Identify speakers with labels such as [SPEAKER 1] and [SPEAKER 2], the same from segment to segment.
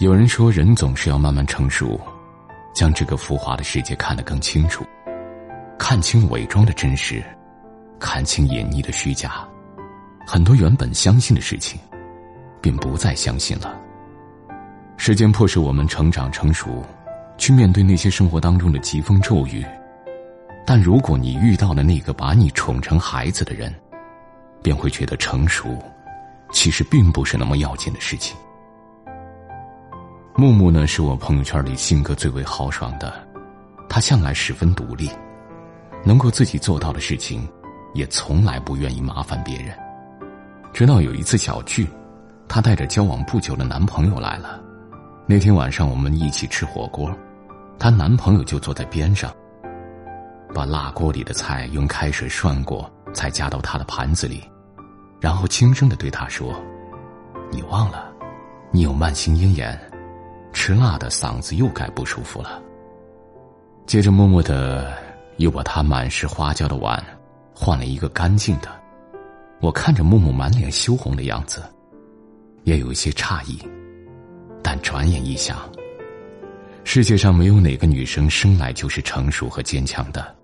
[SPEAKER 1] 有人说，人总是要慢慢成熟，将这个浮华的世界看得更清楚，看清伪装的真实，看清隐匿的虚假。很多原本相信的事情，便不再相信了。时间迫使我们成长成熟，去面对那些生活当中的疾风骤雨。但如果你遇到了那个把你宠成孩子的人，便会觉得成熟，其实并不是那么要紧的事情。木木呢，是我朋友圈里性格最为豪爽的，他向来十分独立，能够自己做到的事情，也从来不愿意麻烦别人。直到有一次小聚，她带着交往不久的男朋友来了。那天晚上我们一起吃火锅，她男朋友就坐在边上，把辣锅里的菜用开水涮过，才夹到她的盘子里，然后轻声的对她说：“你忘了，你有慢性咽炎。”吃辣的嗓子又该不舒服了。接着默默的又把他满是花椒的碗换了一个干净的。我看着木木满脸羞红的样子，也有一些诧异。但转眼一想，世界上没有哪个女生生来就是成熟和坚强的，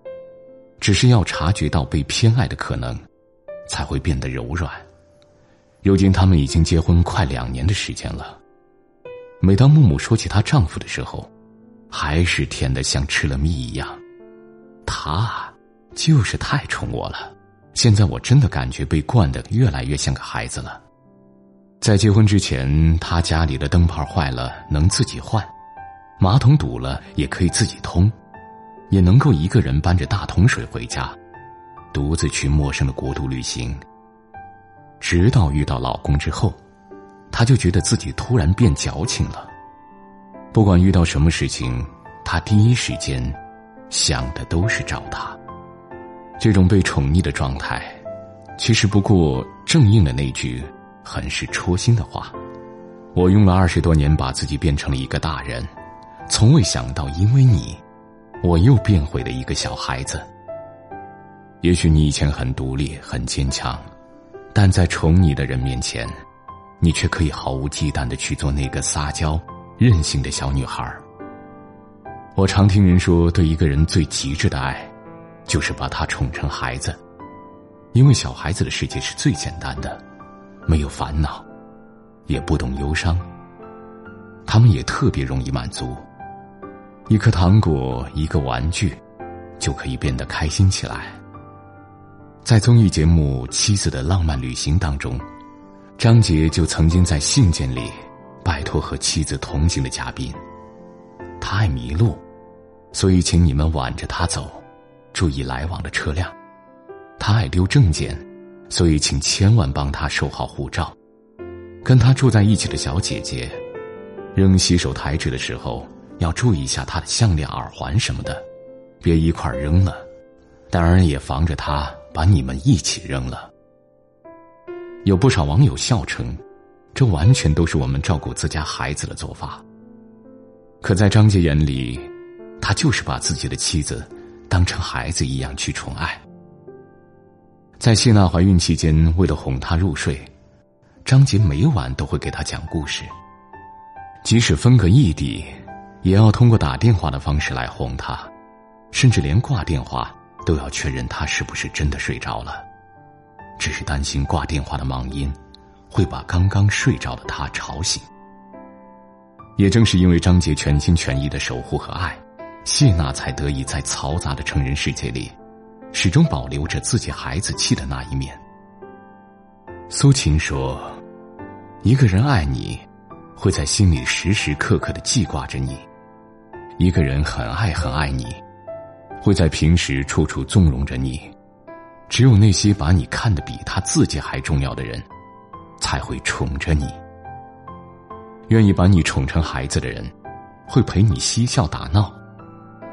[SPEAKER 1] 只是要察觉到被偏爱的可能，才会变得柔软。如今他们已经结婚快两年的时间了。每当木木说起她丈夫的时候，还是甜的像吃了蜜一样。他就是太宠我了，现在我真的感觉被惯得越来越像个孩子了。在结婚之前，他家里的灯泡坏了能自己换，马桶堵了也可以自己通，也能够一个人搬着大桶水回家，独自去陌生的国度旅行。直到遇到老公之后。他就觉得自己突然变矫情了。不管遇到什么事情，他第一时间想的都是找他。这种被宠溺的状态，其实不过正应了那句很是戳心的话：“我用了二十多年把自己变成了一个大人，从未想到因为你，我又变回了一个小孩子。”也许你以前很独立、很坚强，但在宠你的人面前。你却可以毫无忌惮的去做那个撒娇、任性的小女孩。我常听人说，对一个人最极致的爱，就是把他宠成孩子，因为小孩子的世界是最简单的，没有烦恼，也不懂忧伤。他们也特别容易满足，一颗糖果、一个玩具，就可以变得开心起来。在综艺节目《妻子的浪漫旅行》当中。张杰就曾经在信件里拜托和妻子同行的嘉宾，他爱迷路，所以请你们挽着他走，注意来往的车辆；他爱丢证件，所以请千万帮他收好护照。跟他住在一起的小姐姐，扔洗手台纸的时候要注意一下他的项链、耳环什么的，别一块扔了。当然也防着他把你们一起扔了。有不少网友笑称，这完全都是我们照顾自家孩子的做法。可在张杰眼里，他就是把自己的妻子当成孩子一样去宠爱。在谢娜怀孕期间，为了哄她入睡，张杰每晚都会给她讲故事。即使分隔异地，也要通过打电话的方式来哄她，甚至连挂电话都要确认她是不是真的睡着了。只是担心挂电话的忙音，会把刚刚睡着的他吵醒。也正是因为张杰全心全意的守护和爱，谢娜才得以在嘈杂的成人世界里，始终保留着自己孩子气的那一面。苏秦说：“一个人爱你，会在心里时时刻刻的记挂着你；一个人很爱很爱你，会在平时处处纵容着你。”只有那些把你看得比他自己还重要的人，才会宠着你。愿意把你宠成孩子的人，会陪你嬉笑打闹，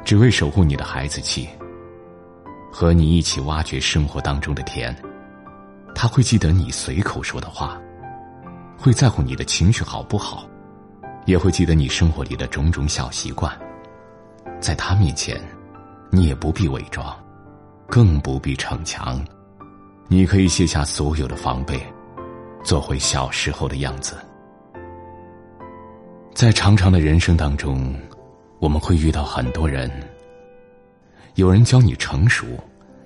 [SPEAKER 1] 只为守护你的孩子气，和你一起挖掘生活当中的甜。他会记得你随口说的话，会在乎你的情绪好不好，也会记得你生活里的种种小习惯。在他面前，你也不必伪装。更不必逞强，你可以卸下所有的防备，做回小时候的样子。在长长的人生当中，我们会遇到很多人。有人教你成熟，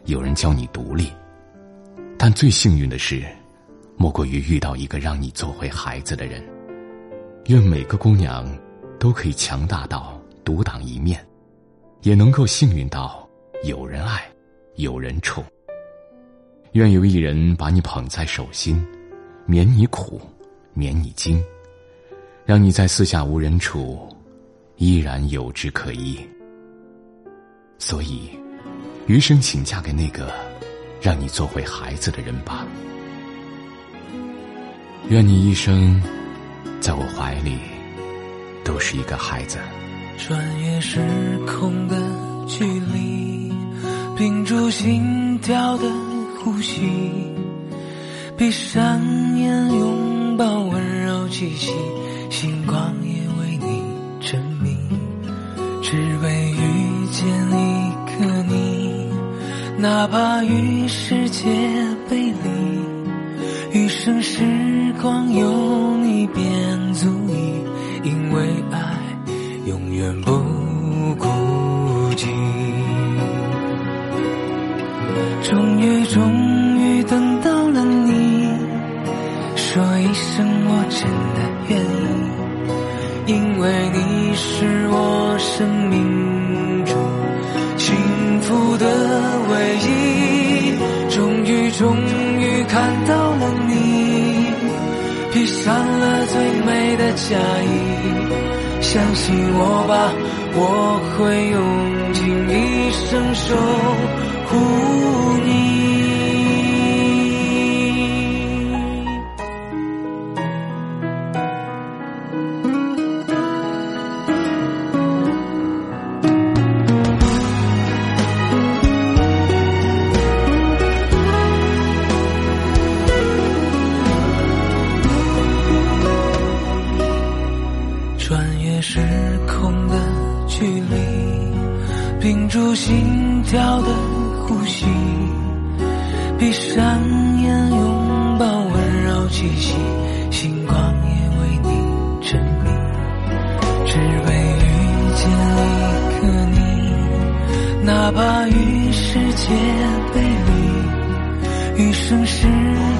[SPEAKER 1] 有人教你独立，但最幸运的是，莫过于遇到一个让你做回孩子的人。愿每个姑娘都可以强大到独当一面，也能够幸运到有人爱，有人宠。愿有一人把你捧在手心，免你苦，免你惊，让你在四下无人处，依然有之可依。所以，余生请嫁给那个让你做回孩子的人吧。愿你一生在我怀里都是一个孩子。
[SPEAKER 2] 穿越时空的距离，屏住心跳的呼吸，闭上眼拥抱温柔气息，星光也为你沉迷，只为遇见一个你，哪怕与世界背离，余生时光有你便足矣，因为爱。永远不孤寂。真的愿意，因为你是我生命中幸福的唯一。终于，终于看到了你，披上了最美的嫁衣。相信我吧，我会用尽一生守护屏住心跳的呼吸，闭上眼拥抱温柔气息，星光也为你沉迷，只为遇见一个你，哪怕与世界背离，余生时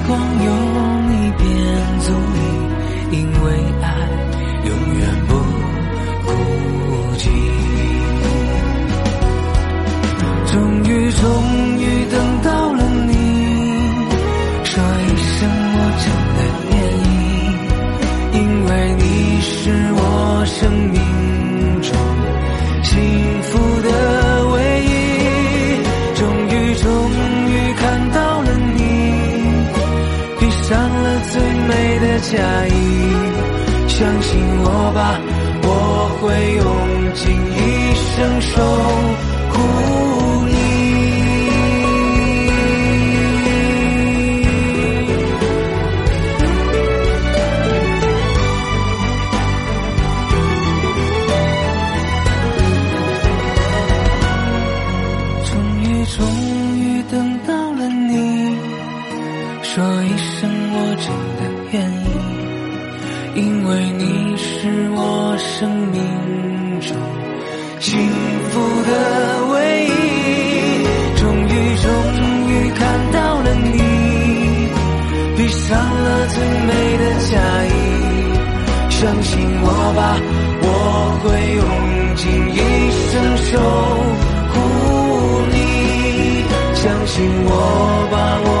[SPEAKER 2] 光有你便足以，因为终于，等到了你，说一声我真的愿意，因为你是我生命中幸福的唯一。终于，终于看到了你，披上了最美的嫁衣，相信我吧。我会用尽一生守我真的愿意，因为你是我。生命中幸福的唯一，终于终于看到了你，披上了最美的嫁衣，相信我吧，我会用尽一生守护你，相信我吧，我。